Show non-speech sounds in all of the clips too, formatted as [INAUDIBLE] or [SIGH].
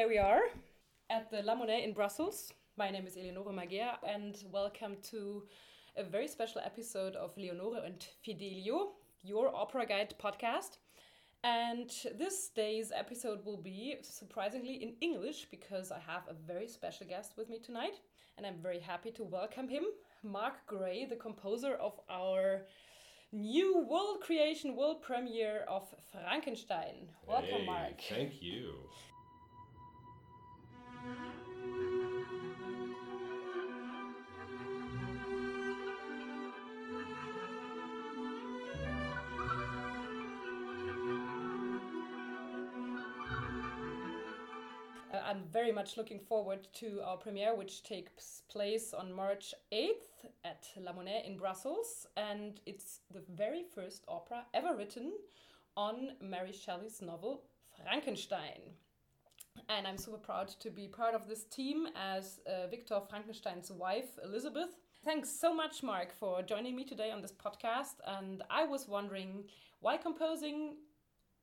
today we are at the La Monnaie in Brussels. My name is Eleonore Marguerre, and welcome to a very special episode of Leonore and Fidelio, your opera guide podcast. And this day's episode will be surprisingly in English because I have a very special guest with me tonight, and I'm very happy to welcome him, Mark Grey, the composer of our new world creation, world premiere of Frankenstein. Welcome, Hey, Mark. Thank you. Uh, I'm very much looking forward to our premiere, which takes place on March 8th at La Monnaie in Brussels. And it's the very first opera ever written on Mary Shelley's novel Frankenstein. And I'm super proud to be part of this team as uh, Victor Frankenstein's wife, Elizabeth. Thanks so much, Mark, for joining me today on this podcast. And I was wondering, while composing,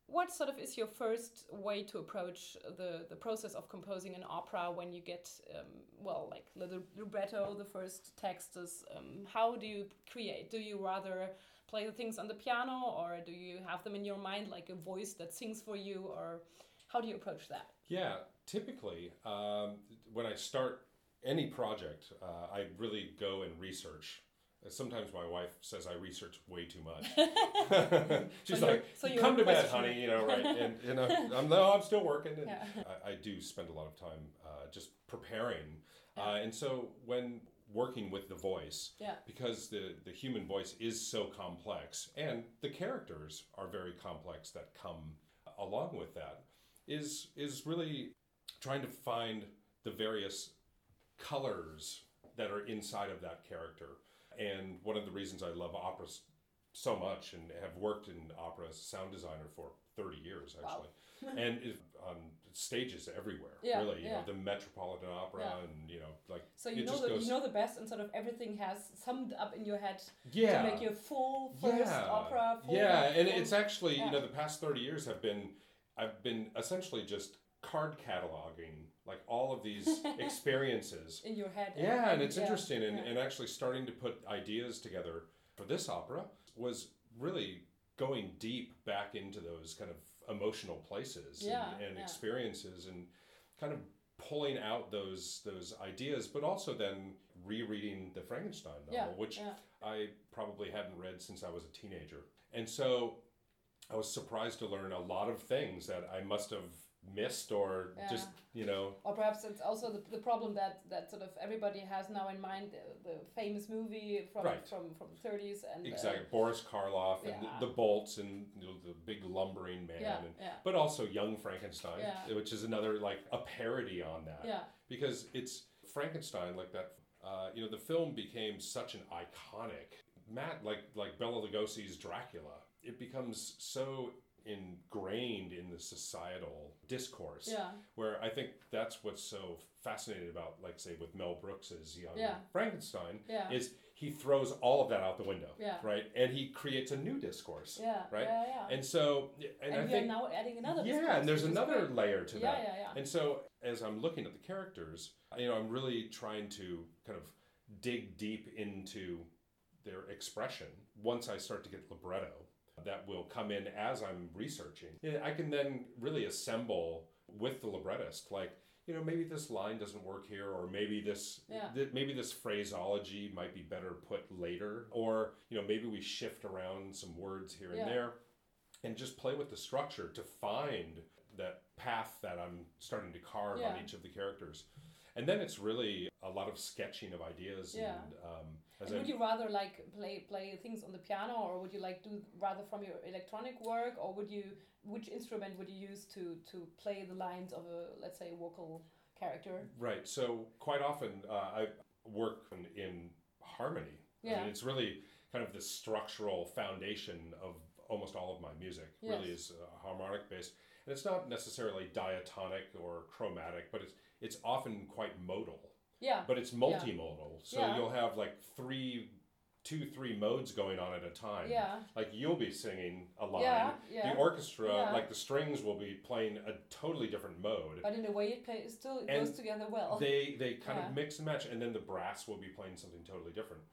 what sort of is your first way to approach the, the process of composing an opera when you get um, well like the libretto the first texts um, how do you create do you rather play the things on the piano or do you have them in your mind like a voice that sings for you or how do you approach that Yeah, typically, um, when I start any project, uh, I really go and research. Sometimes my wife says I research way too much. [LAUGHS] [LAUGHS] She's So like, so "Come to bed, honey," you know, right? [LAUGHS] And you know, I'm no, I'm still working, and Yeah. I, I do spend a lot of time uh, just preparing. Yeah. Uh, and so when working with the voice, yeah because the, the human voice is so complex and the characters are very complex that come along with that is is really trying to find the various colors that are inside of that character and one of the reasons i love operas so much and have worked in opera as a sound designer for 30 years Wow. actually and is on um, stages everywhere Yeah, really you yeah. know the metropolitan opera Yeah. and you know like so you it know just the, goes- you know the best and sort of everything has summed up in your head yeah to make your full first opera full yeah, and full- it's actually you know the past thirty years have been I've been essentially just card cataloging like all of these [LAUGHS] experiences. in your head Yeah, and it's yeah, interesting, and, yeah. and actually starting to put ideas together for this opera was really going deep back into those kind of emotional places Yeah, and, and experiences, and kind of pulling out those those ideas, but also then rereading the Frankenstein novel, yeah, which yeah. I probably hadn't read since I was a teenager. And so I was surprised to learn a lot of things that I must have missed or Yeah. just, you know, Or perhaps it's also the, the problem that, that sort of everybody has now in mind the, the famous movie from Right. from, from the 30s and uh, exactly Boris Karloff and yeah. the, the bolts and you know, the big lumbering man. yeah And, yeah but also Young Frankenstein, Yeah. which is another like a parody on that. yeah Because it's Frankenstein like that. Uh, you know, the film became such an iconic Matt like like Bela Lugosi's Dracula. It becomes so ingrained in the societal discourse yeah where I think that's what's so fascinating about, like, say, with Mel Brooks's Young Yeah. Frankenstein, yeah is he throws all of that out the window, Yeah. right? And he creates a new discourse, yeah right? yeah yeah And so, and, and, I think, now adding another yeah, and there's another great. layer to yeah that. yeah yeah And so, as I'm looking at the characters, you know, I'm really trying to kind of dig deep into their expression. Once I start to get libretto, that will come in as I'm researching. I can then really assemble with the librettist, like, you know, maybe this line doesn't work here, or maybe this, Yeah. th- maybe this phraseology might be better put later, or you know, maybe we shift around some words here and Yeah. there, and just play with the structure to find that path that I'm starting to carve Yeah. on each of the characters. And then it's really a lot of sketching of ideas. Yeah. And, um, as And I, would you rather like play play things on the piano, or would you like do rather from your electronic work, or would you which instrument would you use to to play the lines of a let's say vocal character? right. So quite often uh, I work in, in harmony. I Yeah. mean, it's really kind of the structural foundation of almost all of my music. Really is uh, harmonic based, and it's not necessarily diatonic or chromatic, but it's it's often quite modal. Yeah, but it's multimodal. So Yeah. you'll have like three two, three modes going on at a time. Yeah. Like you'll be singing a line. Yeah, yeah. The orchestra, Yeah. like the strings, will be playing a totally different mode. But in a way, it play, it still it goes together well. They they kind Yeah. of mix and match, and then the brass will be playing something totally different.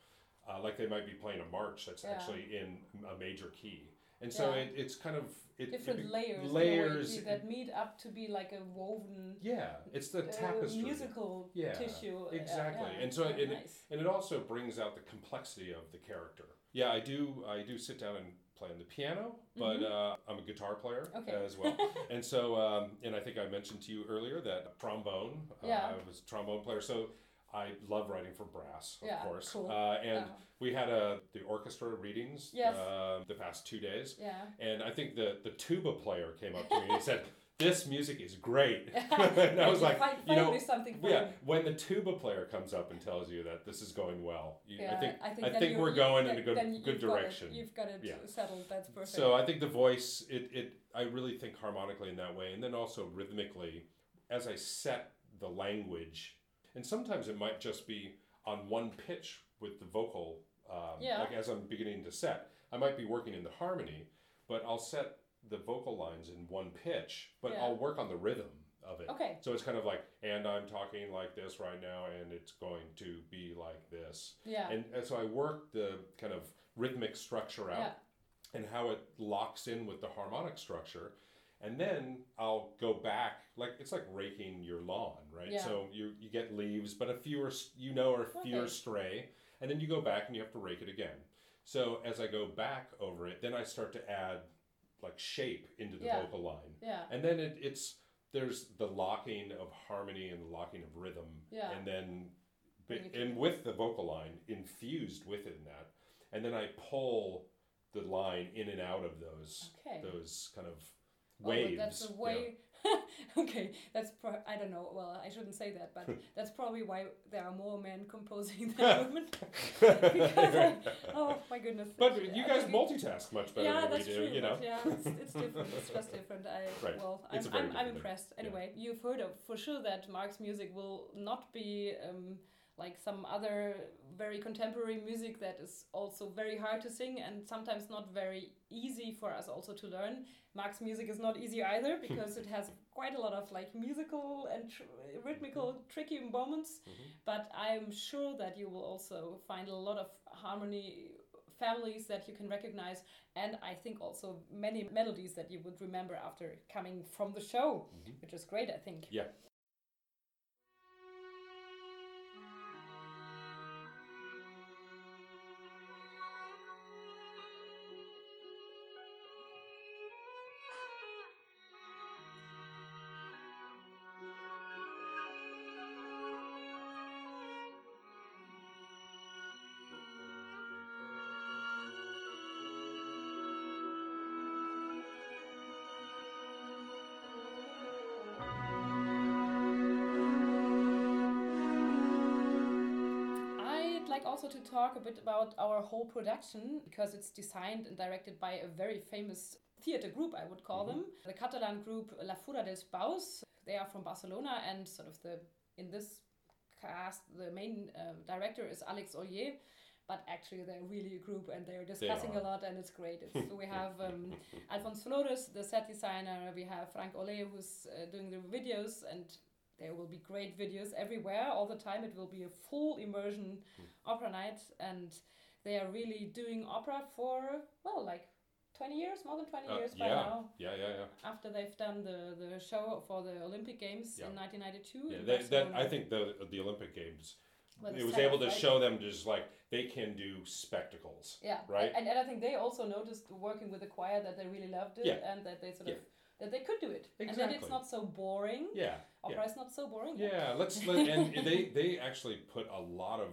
Uh, like they might be playing a march that's Yeah. actually in a major key, and so Yeah. it, it's kind of it, it Different be- layers, way, that meet up to be like a woven Yeah, it's the uh, tapestry. musical Yeah, tissue. uh, exactly. yeah, And so it- nice. and it also brings out the complexity of the character. Yeah, I do. I do sit down and play on the piano, but uh, I'm a guitar player Mm-hmm. Okay. as well. [LAUGHS] and so, um, and I think I mentioned to you earlier that trombone. Uh, Yeah. I was a trombone player, so I love writing for brass, of Yeah, course. cool. Uh, and Yeah. we had a the orchestra readings Yes. uh, the past two days, Yeah. and I think the the tuba player came up to me and he said. [LAUGHS] This music is great. [LAUGHS] [LAUGHS] and I was like, find, you know, something for yeah, when the tuba player comes up and tells you that this is going well, you, Yeah, I think I think, then you- we're going in a good good you've got it- direction. you've got it Yeah. settled. That's perfect. So I think the voice, it, it I really think harmonically in that way, and then also rhythmically, as I set the language, and sometimes it might just be on one pitch with the vocal. Um, Yeah. Like as I'm beginning to set, I might be working in the harmony, but I'll set the vocal lines in one pitch, but Yeah. I'll work on the rhythm of it. okay. So it's kind of like, and I'm talking like this right now, and it's going to be like this. Yeah. And, and so I work the kind of rhythmic structure out Yeah. and how it locks in with the harmonic structure. And then I'll go back, like it's like raking your lawn, right? Yeah. So you, you get leaves, but a few are, you know, are a few are Okay. stray. And then you go back and you have to rake it again. So as I go back over it, then I start to add like shape into the Yeah. vocal line. Yeah. And then it, it's there's the locking of harmony and the locking of rhythm, Yeah. and then and with the vocal line infused within that, and then I pull the line in and out of those Okay. those kind of Oh, waves. that's a yeah. way. [LAUGHS] okay, that's pro- I don't know. Well, I shouldn't say that, but [LAUGHS] that's probably why there are more men composing than [LAUGHS] women. I, oh my goodness. But you guys multitask much better yeah, than we that's do, true. you know. yeah, it's, it's different. It's just different. I Right. well, I'm, I'm, I'm impressed. Yeah. Anyway, you've heard of for sure that Mark's music will not be um, like some other very contemporary music that is also very hard to sing and sometimes not very easy for us also to learn. Mark's music is not easy either [LAUGHS] because it has quite a lot of like musical and tr- rhythmical tricky moments. Mhm. But I'm sure that you will also find a lot of harmony families that you can recognize and I think also many melodies that you would remember after coming from the show, Mhm. which is great, I think. Yeah. Like also to talk a bit about our whole production because it's designed and directed by a very famous theater group, I would call them. The Catalan group La Fura dels Baus. They are from Barcelona and sort of the in this cast the main uh, director is Alex Ollé. But actually, they're really a group, and they're discussing a are. lot, and it's great. It's, [LAUGHS] we have um, Alfons Flores, the set designer. We have Franc Aleu, who's uh, doing the videos, and there will be great videos everywhere all the time. It will be a full immersion opera night, and they are really doing opera for well, like twenty years, more than twenty Uh, years by yeah. now. yeah, yeah, yeah. After they've done the, the show for the Olympic Games Yeah. in 1992. Yeah, in that, that I think the the Olympic Games Well, it was able to right? show them just like they can do spectacles. Yeah, right? And, and I think they also noticed working with the choir that they really loved it, Yeah. and that they sort of that they could do it, and that it's not so boring. Yeah, Opera is not so boring. yeah. Let's let and [LAUGHS] they they actually put a lot of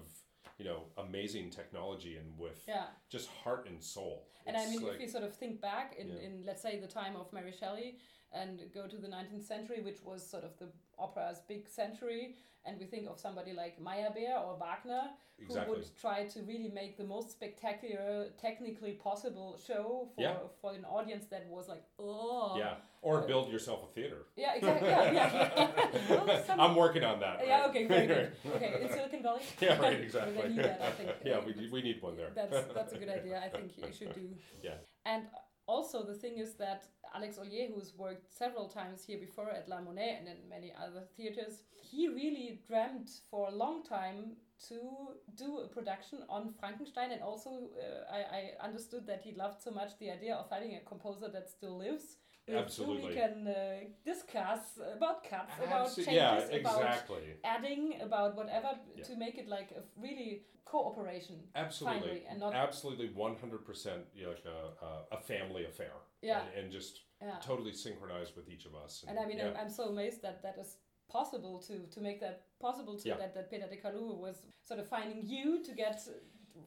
you know amazing technology and with Yeah. just heart and soul. And I mean, like- if you sort of think back in, Yeah. in, let's say, the time of Mary Shelley and go to the 19th century, which was sort of the opera's big century, and we think of somebody like Meyerbeer or Wagner, who would try to really make the most spectacular, technically possible show for, Yeah. for an audience that was like, oh. yeah, or uh, build yourself a theater. Yeah, exactly. Yeah, yeah. yeah. [LAUGHS] Well, some I'm working on that. Yeah. right? Okay. Very good. [LAUGHS] Okay. In Silicon Valley. [LAUGHS] yeah, right, exactly. that, yeah, we, we need one there. That's that's a good idea. I think you should do. Yeah. And also the thing is that Alex Ollé, who's worked several times here before at La Monnaie and in many other theaters, he really dreamt for a long time to do a production on Frankenstein. And also, uh, I, I understood that he loved so much the idea of having a composer that still lives. Absolutely. we can uh, discuss about cuts, about changes, yeah, about adding, about whatever Yeah. to make it like a really cooperation. Absolutely, finally, and not- absolutely, one hundred percent, like a, a, a family affair. Yeah. and, and just Yeah. totally synchronized with each of us. And I mean, yeah. I'm, so amazed that that is possible to to make that possible to Yeah. that that Peter de Caluwe was sort of finding you to get.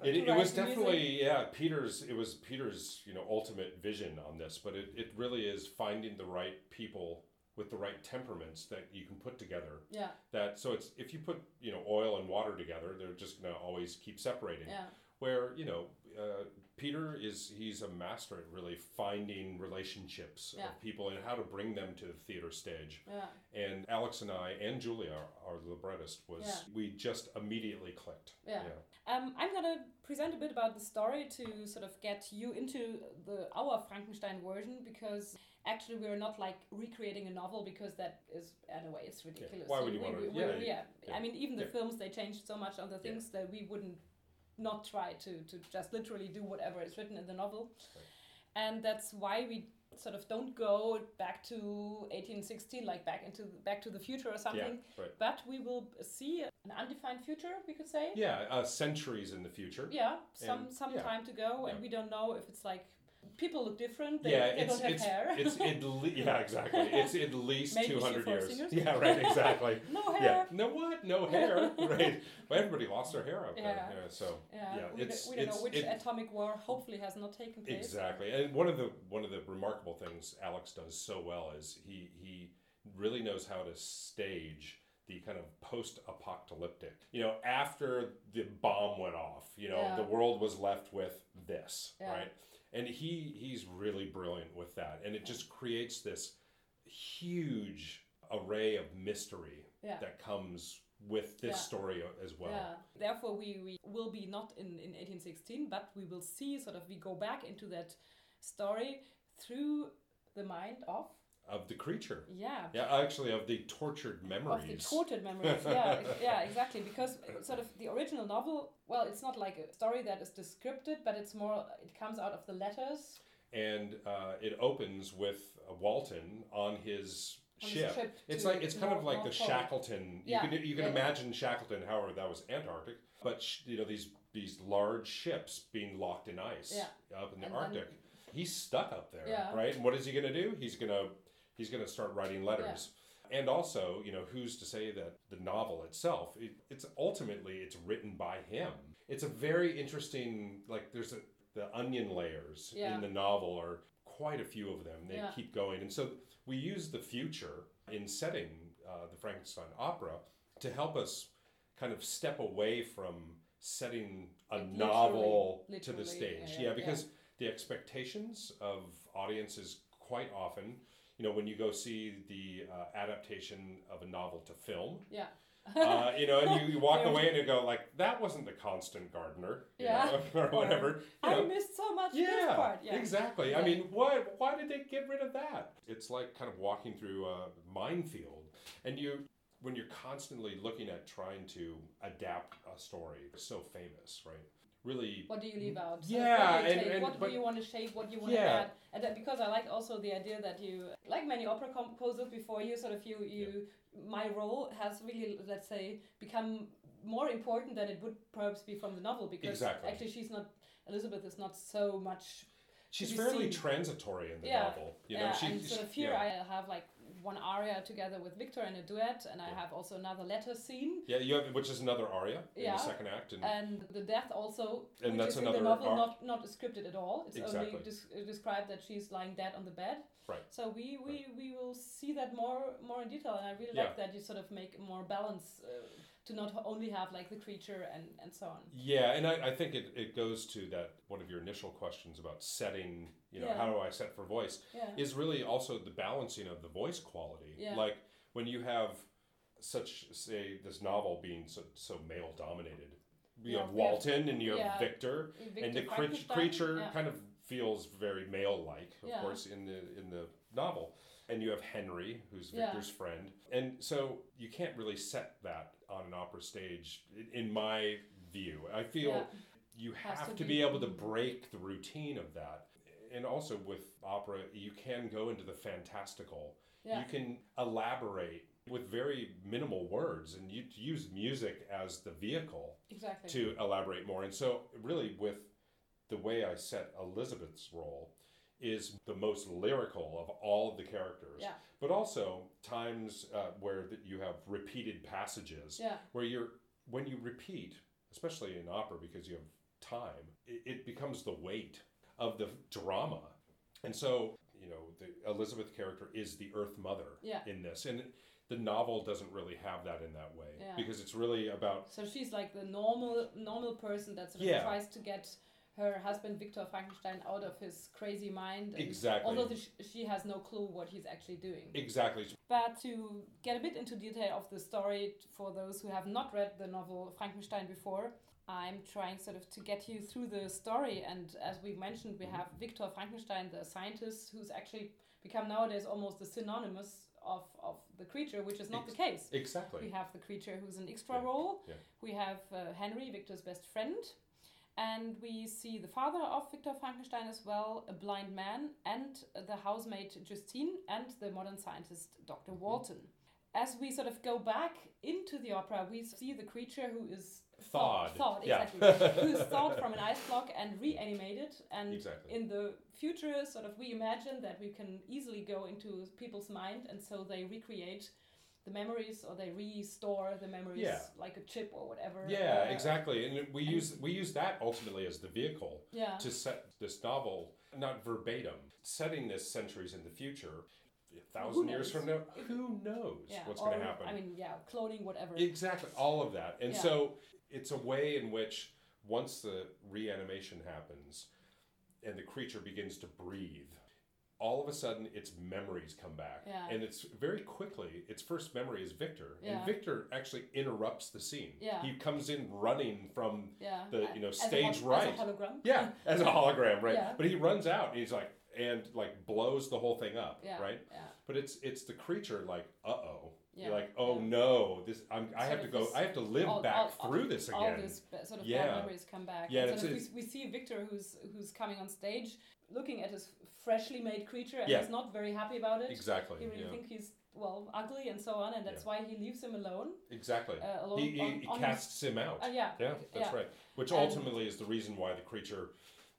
It, it was definitely yeah Peter's it was Peter's you know ultimate vision on this, but it, it really is finding the right people with the right temperaments that you can put together. Yeah, That so it's if you put you know oil and water together, they're just gonna always keep separating. yeah, where you know uh, Peter is he's a master at really finding relationships Yeah. of people and how to bring them to the theater stage. yeah, And Alex and I and Julia, our librettist, was Yeah. we just immediately clicked. Yeah. Um, I'm gonna present a bit about the story to sort of get you into the our Frankenstein version because actually we're not like recreating a novel because that is in a way it's ridiculous. Why would you we, we- we- yeah, I mean even the films they changed so much on the things that we wouldn't not try to to just literally do whatever is written in the novel, Right. and that's why we sort of don't go back to 1816 like back into back to the future or Yeah, something right. but we will see an undefined future we could say Yeah, uh, centuries in the future. yeah, some And- some yeah. time to go, and we don't know if it's like people look different. They, yeah, they it's don't have it's, hair. it's at [LAUGHS] le- yeah exactly. It's at least two hundred years. Yeah, right, exactly. [LAUGHS] no hair. yeah, no what? No hair, [LAUGHS] right? Well, everybody lost their hair out there. Yeah. Yeah, so Yeah, Yeah, we, it's- don't, we don't it's- know which it- atomic war hopefully has not taken place. Exactly, and one of the one of the remarkable things Alex does so well is he he really knows how to stage the kind of post-apocalyptic. You know, after the bomb went off, you know, Yeah. the world was left with this, Yeah. right? And he he's really brilliant with that, and it just creates this huge array of mystery Yeah. that comes with this Yeah. story as well. Yeah. Therefore, we, we will be not in, in 1816, but we will see sort of we go back into that story through the mind of Of the creature. yeah Yeah, actually, of the tortured memories. of the tortured memories. yeah, [LAUGHS] yeah, exactly. Because sort of the original novel, well, it's not like a story that is descripted, but it's more. It comes out of the letters. and uh, it opens with uh, Walton on his ship. it's like it's kind of like North the Pole. Shackleton. Yeah, You can you can yeah, yeah. imagine Shackleton. However, that was Antarctic, but sh- you know these these large ships being locked in ice Yeah. up in the And then- Arctic. He's stuck up there, Yeah. right? And what is he going to do? He's gonna he's gonna start writing letters. And also, you know, who's to say that the novel itself, it, it's ultimately it's written by him. It's a very interesting, like there's a the onion layers Yeah. in the novel are quite a few of them. They Yeah. keep going, and so we use the future in setting uh, the Frankenstein opera to help us kind of step away from setting a Like novel literally- to the stage. yeah, Yeah, yeah, because the expectations of audiences quite often, you know, when you go see the uh, adaptation of a novel to film, Yeah. uh, you know, and you, you walk [LAUGHS] away and you go like, that wasn't the Constant Gardener, you Yeah. know, [LAUGHS] or whatever. You I missed so much this yeah, part. Yeah. exactly. I mean, why why did they get rid of that? It's like kind of walking through a minefield, and you when you're constantly looking at trying to adapt a story, so famous, right? Really, What do you leave out? Yeah, what do you and- take, and- what do you want to shape? What do you want to add? And that, because I like also the idea that you, like many opera composers before you, sort of you, you, my role has really, let's say, become more important than it would perhaps be from the novel because Exactly. actually she's not, Elizabeth is not so much. she's fairly see- transitory in the Yeah, novel. You know, yeah, she, and sort of here yeah. I have like one aria together with Victor in a duet, and I Yeah. have also another letter scene. yeah, you have which is another aria in Yeah. the second act, and And the death also, And which that's is in the novel, ar- not not scripted at all. It's Exactly. only des- uh, described that she's lying dead on the bed. Right. So we, we, we will see that more more in detail, and I really Yeah. like that you sort of make more balance uh, to not only have like the creature and and so on. Yeah, and I, I think it, it goes to that one of your initial questions about setting, you know, Yeah. how do I set for voice, Yeah. is really also the balancing of the voice quality. Yeah. Like when you have such say this novel being so, so male dominated. You Yeah, have Walton and you have yeah, Victor, Victor and the Frankenstein, creature yeah. kind of feels very male-like, of Yeah. course, in the in the novel. And you have Henry, who's Yeah. Victor's friend, and so you can't really set that on an opera stage, in, my view. I feel Yeah. you have to to be- be able to break the routine of that. And also with opera, you can go into the fantastical. Yeah. You can elaborate with very minimal words and you use music as the vehicle Exactly. to elaborate more. And so, really, with the way I set Elizabeth's role, is the most lyrical of all of the characters. Yeah. But also times uh, where that you have repeated passages Yeah. where you're when you repeat, especially in opera because you have time, it, it becomes the weight of the drama. And so, you know, the Elizabeth character is the Earth Mother Yeah. in this, and the novel doesn't really have that in that way Yeah. because it's really about So she's like the normal normal person that sort of Yeah. tries to get her husband Victor Frankenstein out of his crazy mind. Exactly. Although the, sh- she has no clue what he's actually doing. exactly But to get a bit into detail of the story for those who have not read the novel Frankenstein before, I'm trying sort of to get you through the story. And as we mentioned, we have Victor Frankenstein, the scientist, who's actually become nowadays almost the synonymous of, of the creature, which is not the case. exactly We have the creature who's an extra Yeah, role. yeah. We have uh, Henry, Victor's best friend. And we see the father of Victor Frankenstein as well, a blind man, and the housemaid Justine, and the modern scientist Dr. Mm-hmm. Walton. As we sort of go back into the opera, we see the creature who is Thawed. thawed, Yeah. exactly, who is thawed [LAUGHS] from an ice block and reanimated. And Exactly. in the future, sort of, we imagine that we can easily go into people's mind, and so they recreate the memories or they restore the memories Yeah. like a chip or whatever. yeah uh, exactly and we and- use we use that ultimately as the vehicle Yeah. to set this novel not verbatim setting this centuries in the future a thousand years from now who knows yeah. what's going to happen I mean, yeah, cloning, whatever. Exactly, all of that. And so it's a way in which once the reanimation happens and the creature begins to breathe, all of a sudden its memories come back. Yeah. And it's very quickly, its first memory is Victor. Yeah. And Victor actually interrupts the scene. Yeah. He comes in running from yeah. the, you know, as stage hol- right. As a hologram. yeah, as a hologram, right? Yeah. But he runs out and he's like and like blows the whole thing up, Yeah. right? Yeah. But it's it's the creature like, uh-oh. Yeah. You're like, oh yeah. no, this I'm, I Sort have to go. I have to live all- back all- through this again. All these sort of Yeah. bad memories come back. Yeah, and it's- sort of it's- we, we see Victor who's who's coming on stage, looking at his freshly made creature, and Yeah. he's not very happy about it. Exactly. He really yeah. think he's well ugly and so on, and that's Yeah. why he leaves him alone. Exactly. Uh, alone he he, on- he on his- casts him out. Uh, yeah. yeah, that's right. Which And- ultimately is the reason why the creature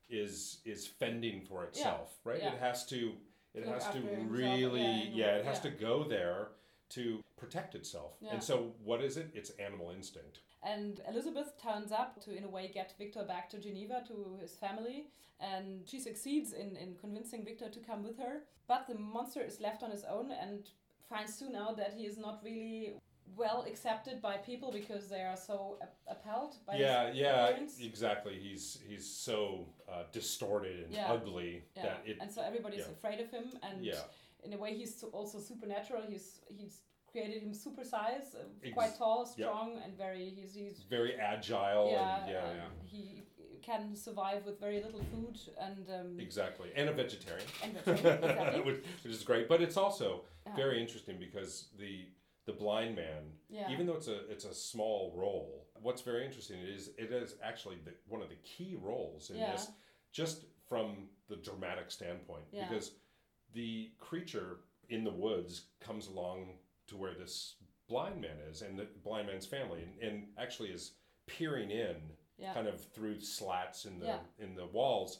is is fending for itself, right? It has to it Look has to really yeah, yeah, it has to go there to protect itself. And so what is it? It's animal instinct. And Elizabeth turns up to, in a way, get Victor back to Geneva to his family. And she succeeds in, in convincing Victor to come with her. But the monster is left on his own and finds soon out that he is not really well accepted by people because they are so appalled by yeah, his yeah, appearance. exactly. He's he's so uh, distorted and Yeah. ugly Yeah. that it and so everybody's yeah. afraid of him. And in a way, he's also supernatural. He's he's created him super size, uh, Ex- quite tall, strong, and very. He's, he's very agile yeah, and yeah, um, yeah. he can survive with very little food and um, Exactly. And a vegetarian. and vegetarian, exactly. [LAUGHS] which, which is great. But it's also very interesting because the the blind man, Yeah. even though it's a it's a small role, what's very interesting is it is actually the, one of the key roles in Yeah. this, just from the dramatic standpoint, Yeah. because the creature in the woods comes along to where this blind man is and the blind man's family and, and actually is peering in yeah. kind of through slats in the Yeah. in the walls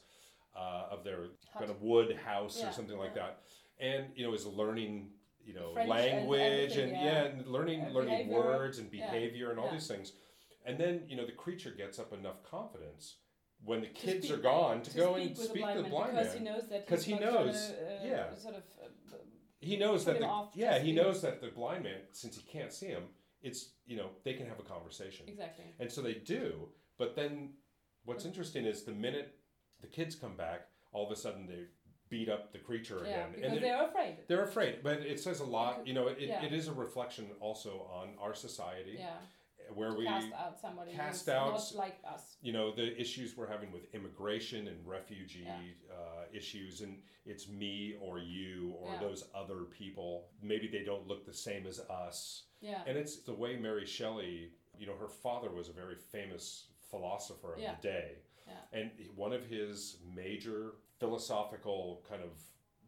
uh, of their Hut. kind of wood house Yeah, or something like that, and you know is learning you know French language and, everything, yeah. and learning learning behavior, words and behavior and all these things, and then you know the creature gets up enough confidence when the kids speak- are gone to, go speak and speak the to blind the man blind because man. he knows that 'Cause he's he knows, gonna, uh, yeah. sort of uh, he knows that the, yeah he knows that the blind man since he can't see him it's you know they can have a conversation exactly And so they do. But then what's interesting is the minute the kids come back, all of a sudden they beat up the creature Yeah, again. because it- they're afraid. they're afraid, but it says a lot. You know, it, Yeah. it is a reflection also on our society Yeah, where we, cast out somebody cast who's out- not like us. you know, the issues we're having with immigration and refugee Yeah. uh, issues, and it's me or you or Yeah. those other people. Maybe they don't look the same as us. Yeah, And it's the way Mary Shelley, you know, her father was a very famous philosopher of Yeah. the day. Yeah. And one of his major philosophical kind of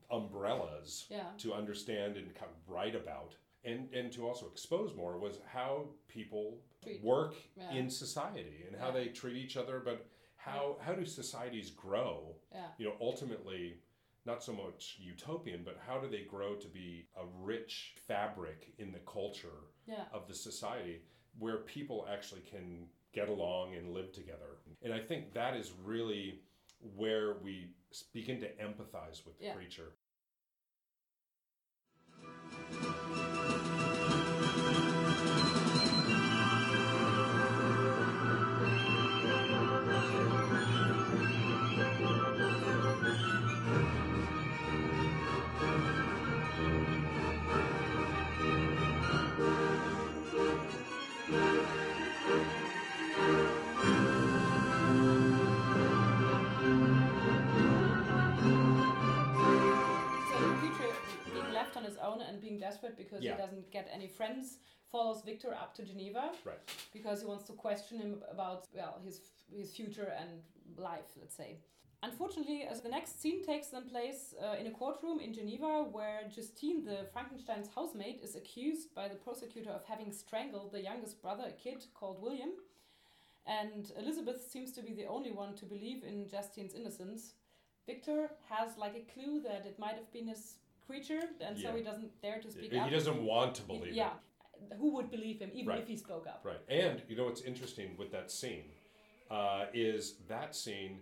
umbrellas yeah, to understand and write about and, and to also expose more was how people Treat. work Yeah. in society and how Yeah. they treat each other, but how, how do societies grow? yeah, You know, ultimately, not so much utopian, but how do they grow to be a rich fabric in the culture of the society where people actually can get along and live together. And I think that is really where we begin to empathize with the creature. Left on his own and being desperate because Yeah. he doesn't get any friends follows Victor up to Geneva Right. because he wants to question him about well his his future and life, let's say. Unfortunately, as the next scene takes them place uh, in a courtroom in Geneva where Justine, the Frankenstein's housemaid, is accused by the prosecutor of having strangled the youngest brother, a kid called William. And Elizabeth seems to be the only one to believe in Justine's innocence. Victor has like a clue that it might have been his creature, and so Yeah. he doesn't dare to speak up. He doesn't want to believe yeah. Who would believe him, even Right. if he spoke up? Right. And you know what's interesting with that scene uh, is that scene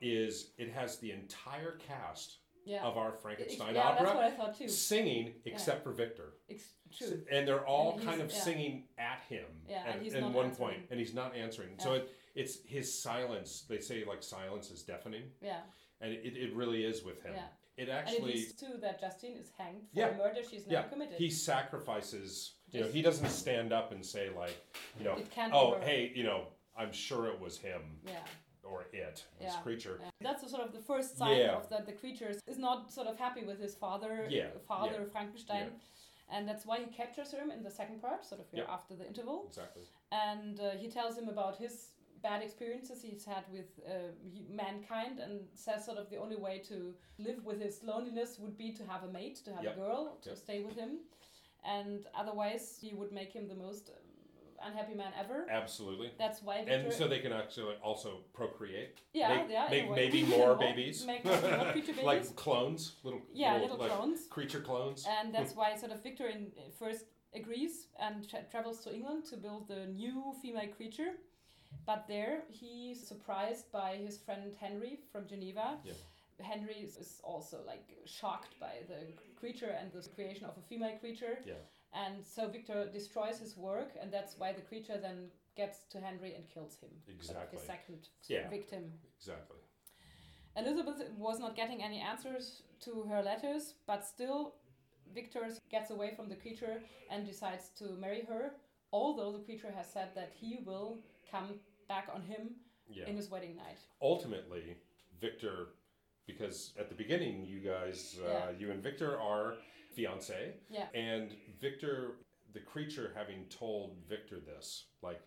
is it has the entire cast Yeah. of our Frankenstein yeah, that's what opera I thought too. singing except for Victor. Ex- true. And they're all And kind of yeah. singing at him Yeah, at, and he's at not one answering. point, and he's not answering. So it, it's his silence. They say like silence is deafening, Yeah. and it, it really is with him. Yeah. It And it actually, leads to that Justine is hanged for Yeah. a murder she's yeah, never committed. he sacrifices. You know, he doesn't stand up and say like, you know, It can't oh hey, you know, I'm sure it was him yeah. or it, this Yeah. creature. Yeah. That's the sort of the first sign Yeah. of that the creature is not sort of happy with his father, Yeah, father yeah, Frankenstein, and that's why he captures him in the second part, sort of yeah, Yeah. after the interval, Exactly. and uh, he tells him about his bad experiences he's had with uh, mankind, and says sort of the only way to live with his loneliness would be to have a mate, to have Yep. a girl to Yep. stay with him, and otherwise he would make him the most unhappy man ever. Absolutely. That's why Victor. And so they can actually also procreate. yeah, make, yeah, make maybe more [LAUGHS] babies. Make more creature [LAUGHS] babies. like clones, little yeah, little, like, clones. creature clones. And that's [LAUGHS] why sort of Victor in, first agrees and tra- travels to England to build the new female creature. But there he's surprised by his friend Henry from Geneva. Yeah. Henry is- also like shocked by the creature and the creation of a female creature. Yeah. And so Victor destroys his work, and that's why the creature then gets to Henry and kills him. Exactly. His second Yeah. victim. Exactly. Elizabeth was not getting any answers to her letters, but still, Victor gets away from the creature and decides to marry her, although the creature has said that he will come back on him Yeah. in his wedding night. Ultimately, Victor, because at the beginning, you guys, uh, Yeah. you and Victor are fiance, Yeah. and Victor, the creature, having told Victor this, like,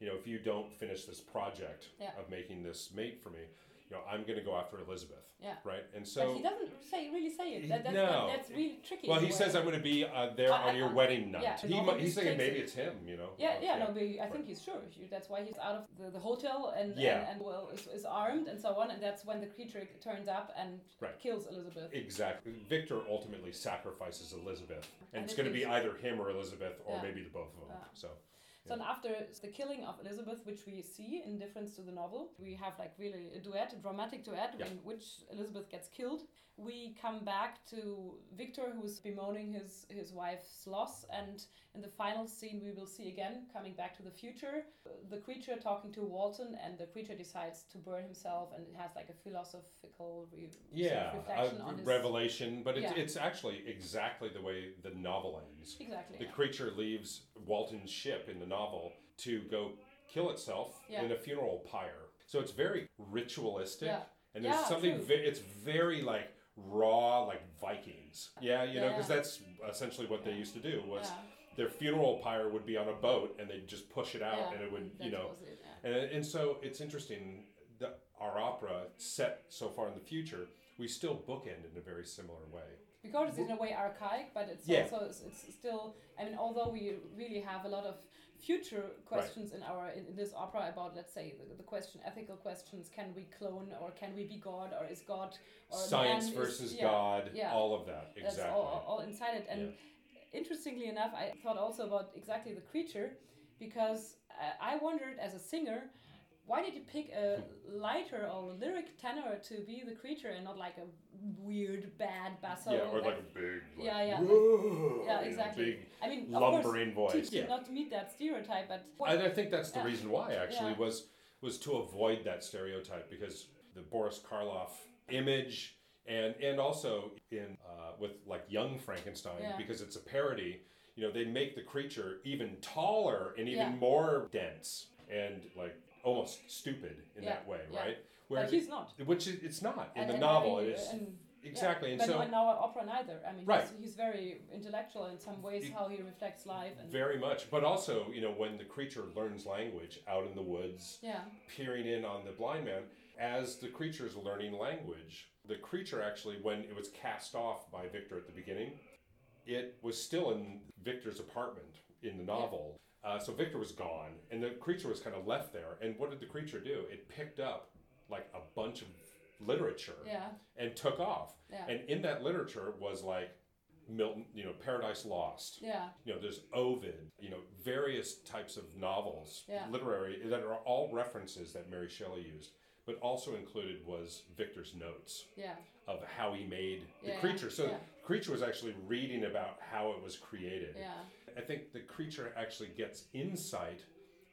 you know, if you don't finish this project Yeah. of making this mate for me, you know, I'm going to go after Elizabeth. Yeah. Right. And but so. he doesn't say really say it. That, that's, no. that's really tricky. Well, he way. says I'm going to be uh, there I- on your I- wedding night. yeah, he he's thinking maybe it's him, you know. Yeah, yeah, no, but I think he's sure. That's why he's out of the, the hotel and, Yeah. and, and well is, is armed and so on, and that's when the creature turns up and Right. kills Elizabeth. Exactly. Victor ultimately sacrifices Elizabeth, and, And it's going to be either him or Elizabeth, or Yeah. maybe the both of them. So, So then after the killing of Elizabeth, which we see in difference to the novel, we have like really a duet, a dramatic duet, Yeah. in which Elizabeth gets killed. We come back to Victor, who's bemoaning his his wife's loss, and in the final scene, we will see again coming back to the future, the creature talking to Walton, and the creature decides to burn himself, and it has like a philosophical re- sort of Yeah, reflection a on his revelation, but it's, Yeah. it's actually exactly the way the novel ends. exactly. The yeah. creature leaves Walton's ship in the novel to go kill itself Yeah. in a funeral pyre. So it's very ritualistic, Yeah. and there's Yeah, something. Ve- it's very like raw, like Vikings. Yeah, you know, because that's essentially what they used to do was their funeral pyre would be on a boat, and they'd just push it out, and it would, you know, it, and, and so it's interesting that our opera set so far in the future, we still bookend in a very similar way. Because it's in a way archaic, but it's Yeah. also it's, it's still. I mean, although we really have a lot of future questions in our in, in this opera about, let's say, the, the question, ethical questions: Can we clone, or can we be God, or is God or Science man is- versus yeah, God, yeah. all of that, That's exactly. all, all inside it. And interestingly enough, I thought also about exactly the creature because uh, I wondered as a singer, why did you pick a lighter or lyric tenor to be the creature and not like a weird bad basso? yeah, or like a big, like, Yeah, yeah. "Whoa," yeah, exactly. big I mean, of lumbering course, voice. teach Yeah. not to meet that stereotype, but what, And I think that's the Yeah. reason why actually Yeah. was was to avoid that stereotype because the Boris Karloff image and and also in uh, with like Young Frankenstein Yeah. because it's a parody. You know, they make the creature even taller and even Yeah. more dense and like almost stupid in Yeah, that way, yeah. right? but he's not. which is, it's not in And- the and novel. It is exactly, yeah, and but so in our opera neither. I mean, Right. he's, he's very intellectual in some ways, He- how he reflects life and very much. But also, you know, when the creature learns language out in the woods, yeah, peering in on the blind man as the creature's learning language. The creature actually, when it was cast off by Victor at the beginning, it was still in Victor's apartment in the novel. Uh, so Victor was gone, and the creature was kind of left there. And what did the creature do? It picked up like a bunch of literature yeah, and took off. yeah, And in that literature was like Milton, you know, Paradise Lost. yeah, You know, there's Ovid, you know, various types of novels, Yeah. literary, that are all references that Mary Shelley used. But also included was Victor's notes yeah, of how he made the creature. So the creature was actually reading about how it was created. yeah, I think the creature actually gets insight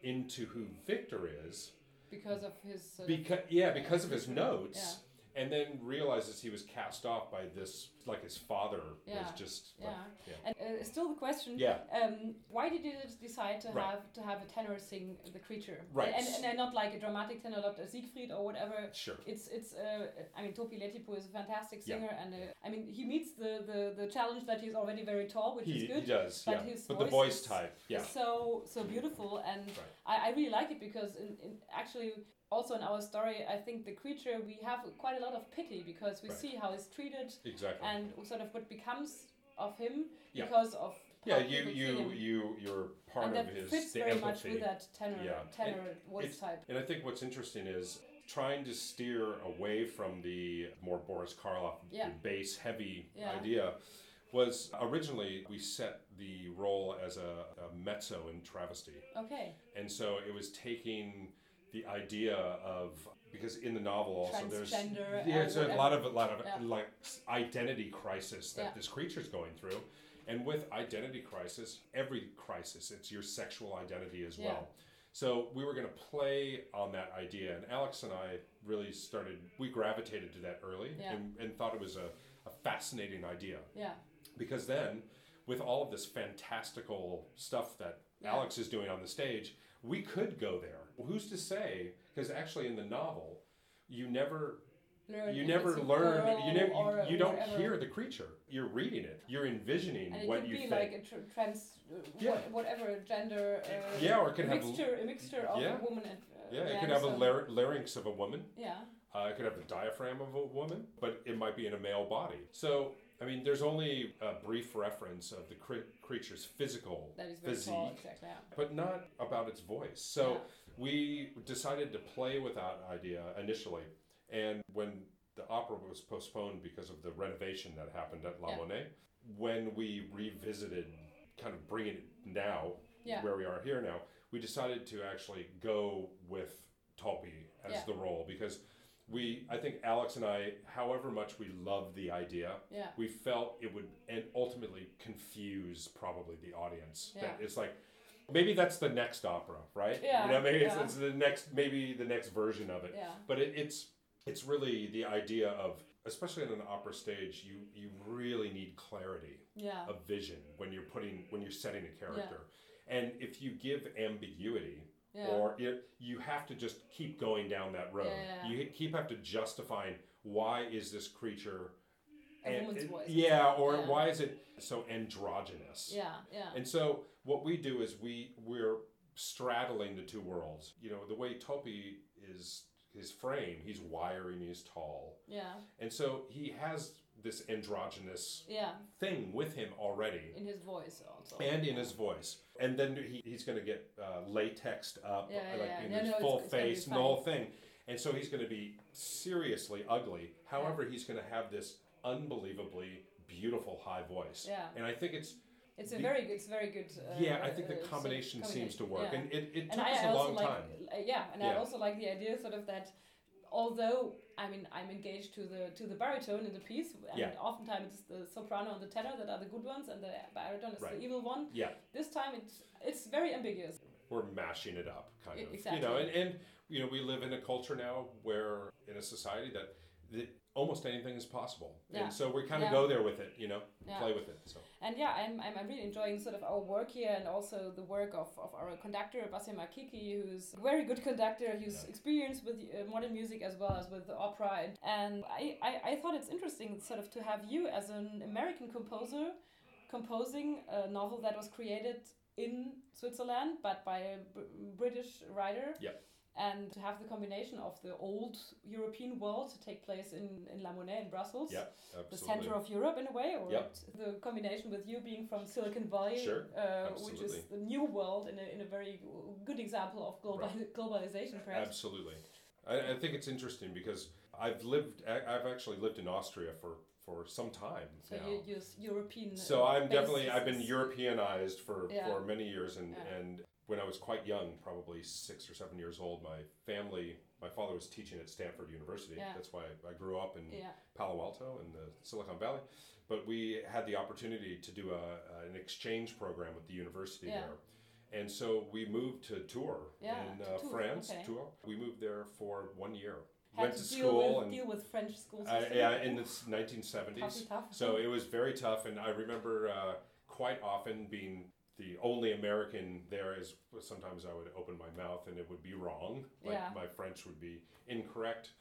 into who Victor is because of his. Uh, of- because yeah, because of his notes, Yeah. and then realizes he was cast off by this, like his father Yeah. was just like, Yeah. yeah. And uh, still the question. Yeah. Um, why did you decide to Right. have to have a tenor sing the creature? Right. And, and, and not like a dramatic tenor, like a Siegfried or whatever. Sure. It's it's. Uh, I mean, Topi Lehtipuu is a fantastic Yeah. singer, and uh, I mean he meets the, the the challenge that he's already very tall, which He, is he good. does, but yeah. his But the voice voice is- type, yeah. It's so so beautiful, and Right. I, I really like it because in, in actually also in our story, I think the creature we have quite a lot of pity because we Right. see how he's treated Exactly. And sort of what becomes of him Yeah. because of yeah, you you you you're part and of that his fits the very empathy. much with that tenor Yeah. tenor voice type. And I think what's interesting is trying to steer away from the more Boris Karloff Yeah. bass heavy Yeah. idea was originally we set the role as a, a mezzo in travesty. Okay, And so it was taking the idea of because in the novel also there's Transgender yeah, it's a lot of a lot of Yeah. like identity crisis that Yeah. this creature's going through, and with identity crisis, every crisis it's your sexual identity as Yeah. well. So we were going to play on that idea, and Alex and I really started. We gravitated to that early, Yeah. and, and thought it was a, a fascinating idea yeah, because then with all of this fantastical stuff that Yeah. Alex is doing on the stage, we could go there. Who's to say? Because actually, in the novel, you never learn. you never learn you never you, you don't whatever. hear the creature. You're reading it. You're envisioning And it what could you be think. like a tr- trans, uh, Yeah. what, whatever gender. Uh, yeah, or it could a have mixture, a mixture of Yeah. a woman and. Uh, yeah, it could have a lar- larynx of a woman. Yeah, Uh, it could have the diaphragm of a woman, but it might be in a male body. So, I mean, there's only a brief reference of the cre- creature's physical that is very physique, tall, exactly. Yeah. but not about its voice. So Yeah. we decided to play with that idea initially. And when the opera was postponed because of the renovation that happened at La Yeah. Monnaie, when we revisited, kind of bringing it now, Yeah. where we are here now, we decided to actually go with Topi as the role because we, I think Alex and I, however much we loved the idea, Yeah. we felt it would and ultimately confuse probably the audience. That it's like maybe that's the next opera, right? Yeah, You know, maybe yeah. it's, it's the next, maybe the next version of it. Yeah. But it, it's it's really the idea of, especially on an opera stage, you you really need clarity Yeah. of vision when you're putting when you're setting a character, and if you give ambiguity. Yeah. Or it, you have to just keep going down that road. Yeah. You keep have to justifying why is this creature A and- woman's and- voice. Yeah, or Yeah. why is it so androgynous? Yeah. Yeah. And so what we do is we we're straddling the two worlds. You know, the way Topi is his frame, he's wiry and he's tall. Yeah. And so he has this androgynous Yeah. thing with him already. In his voice also. And in his voice, and then he, he's going to get uh, latexed up, Yeah, yeah, like yeah. in No, his no, full it's face and the whole thing, and so he's going to be seriously ugly. However, he's going to have this unbelievably beautiful high voice, Yeah. and I think it's It's a the- very good. It's very good. Uh, yeah, I think the uh, combination seems to work, combination, and it, it yeah. took and us I a long like, time. uh, yeah, and I also like the idea, sort of that. Although I mean I'm engaged to the to the baritone in the piece, and Yeah. oftentimes it's the soprano and the tenor that are the good ones, and the baritone is Right. the evil one. Yeah, This time it's it's very ambiguous. we're mashing it up, kind of. You know, and, and you know, we live in a culture now where in a society that, that almost anything is possible, Yeah. and so we kind of Yeah. go there with it. You know, Yeah. play with it. So And yeah, I'm, I'm, I'm really enjoying sort of our work here and also the work of, of our conductor, Bassem Akiki, who's a very good conductor. He's Yeah. experienced with uh, modern music as well as with the opera. And, and I, I, I thought it's interesting sort of to have you as an American composer composing a novel that was created in Switzerland but by a British writer. Yeah. And to have the combination of the old European world to take place in, in La Monnaie in Brussels yeah, the center of Europe in a way, or Yep. the combination with you being from Silicon Valley, Sure, uh, which is the new world in a, in a very good example of global, [LAUGHS] globalization, perhaps. Absolutely. I, I think it's interesting because I've lived, I've actually lived in Austria for, for some time So now. you use European. so I'm definitely, I've been. Europeanized for, Yeah. for many years. And, Yeah. and when I was quite young, probably six or seven years old, my family, my father was teaching at Stanford University. Yeah. That's why I grew up in Yeah, Palo Alto in the Silicon Valley. But we had the opportunity to do a, an exchange program with the university Yeah. there. And so we moved to Tours Yeah, in to uh, Tours, France. okay. Tours. We moved there for one year. had Went to, to deal school with, and deal with French schools. uh, yeah, in the 1970s. Toughy tough. So it was very tough, and I remember uh, quite often being the only American there. Is sometimes I would open my mouth and it would be wrong. Like Yeah. my French would be incorrect,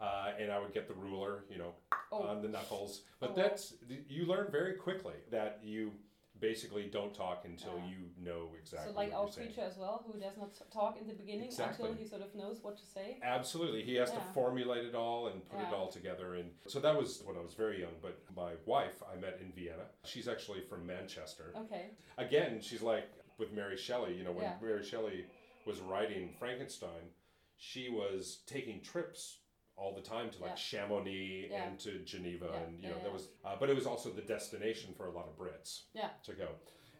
uh, and I would get the ruler, you know, Oh. on the knuckles. But Oh, that's you learn very quickly that you basically don't talk until Yeah. you know exactly. so like what our you're saying. as well, who does not talk in the beginning Exactly. until he sort of knows what to say. Absolutely. He has Yeah. to formulate it all and put it all together. And so that was when I was very young. But my wife, I met in Vienna. She's actually from Manchester. Okay. Again, she's like with Mary Shelley. You know, when Yeah. Mary Shelley was writing Frankenstein, she was taking trips all the time to like Yeah. Chamonix Yeah. and to Geneva, Yeah, and you know that was. Uh, but it was also the destination for a lot of Brits. Yeah. To go,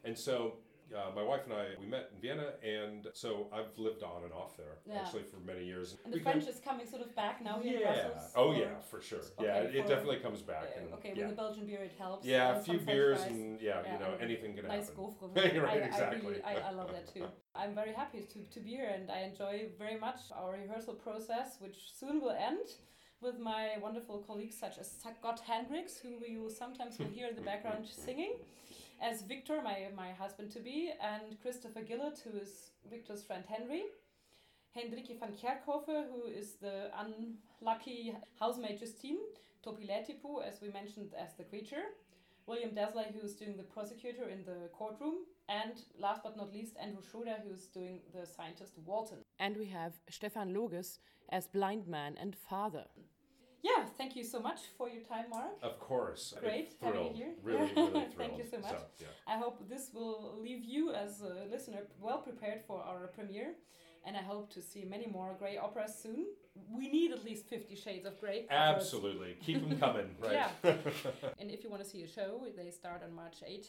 and so. Uh, my wife and I, we met in Vienna, and so I've lived on and off there Yeah. actually for many years. And the We French is coming sort of back now here yeah. in Brussels. Oh or- yeah, for sure. Okay, yeah, it, it definitely comes back. Uh, and, okay, yeah. with the Belgian beer it helps. yeah, a few beers fries. and yeah, Yeah, you know, anything can nice happen. gaufre. [LAUGHS] Right, I, exactly. I, really, I, I love that too. I'm very happy to, to be here and I enjoy very much our rehearsal process, which soon will end with my wonderful colleagues such as Scott Hendricks, who you sometimes will hear in the background [LAUGHS] singing, as Victor, my, my husband to be, and Christopher Gillett, who is Victor's friend Henry. Hendrickje Van Kerckhove, who is the unlucky housemaid Justine, Topi Lehtipuu, as we mentioned, as the creature, William Dazeley, who is doing the prosecutor in the courtroom, and last but not least, Andrew Schroeder, who is doing the scientist Walton. And we have Stephan Loges as blind man and father. Yeah, thank you so much for your time, Mark. Of course. Great having you here. Really, [LAUGHS] really thrilled. Thank you so much. yeah. I hope this will leave you as a listener well prepared for our premiere. And I hope to see many more grey operas soon. We need at least Fifty Shades of Grey. Absolutely. Keep them coming, [LAUGHS] right? Yeah. [LAUGHS] and if you want to see a show, they start on March 8.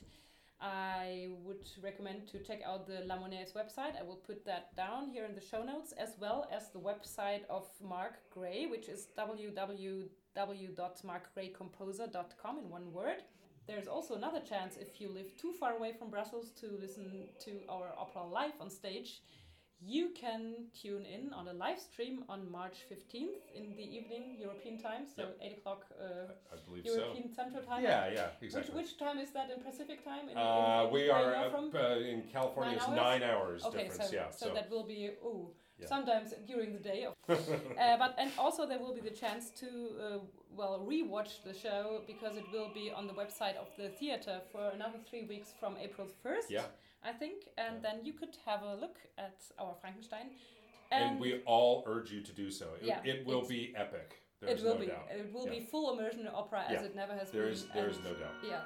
I would recommend to check out the La Monnaie's website. I will put that down here in the show notes, as well as the website of Mark Grey, which is www.markgreycomposer.com in one word. There's also another chance if you live too far away from Brussels to listen to our opera live on stage. You can tune in on a live stream on March 15th in the evening European time, so Yep. 8 o'clock uh, I believe European Central. Time. Yeah, yeah, Which, exactly. which time is that in Pacific time? In, uh, in we are uh, in California. Nine it's hours? nine hours Okay, difference. so, yeah, so that will be ooh Yeah. sometimes during the day. [LAUGHS] uh, but and also there will be the chance to uh, well rewatch the show because it will be on the website of the theater for another three weeks from April first. Yeah. I think, and Yeah. then you could have a look at our Frankenstein. and, we all urge you to do so. It, Yeah, it will be epic. There's it will no be doubt. it will Yeah. be full immersion opera as it never has There been. is there is and- no doubt. Yeah.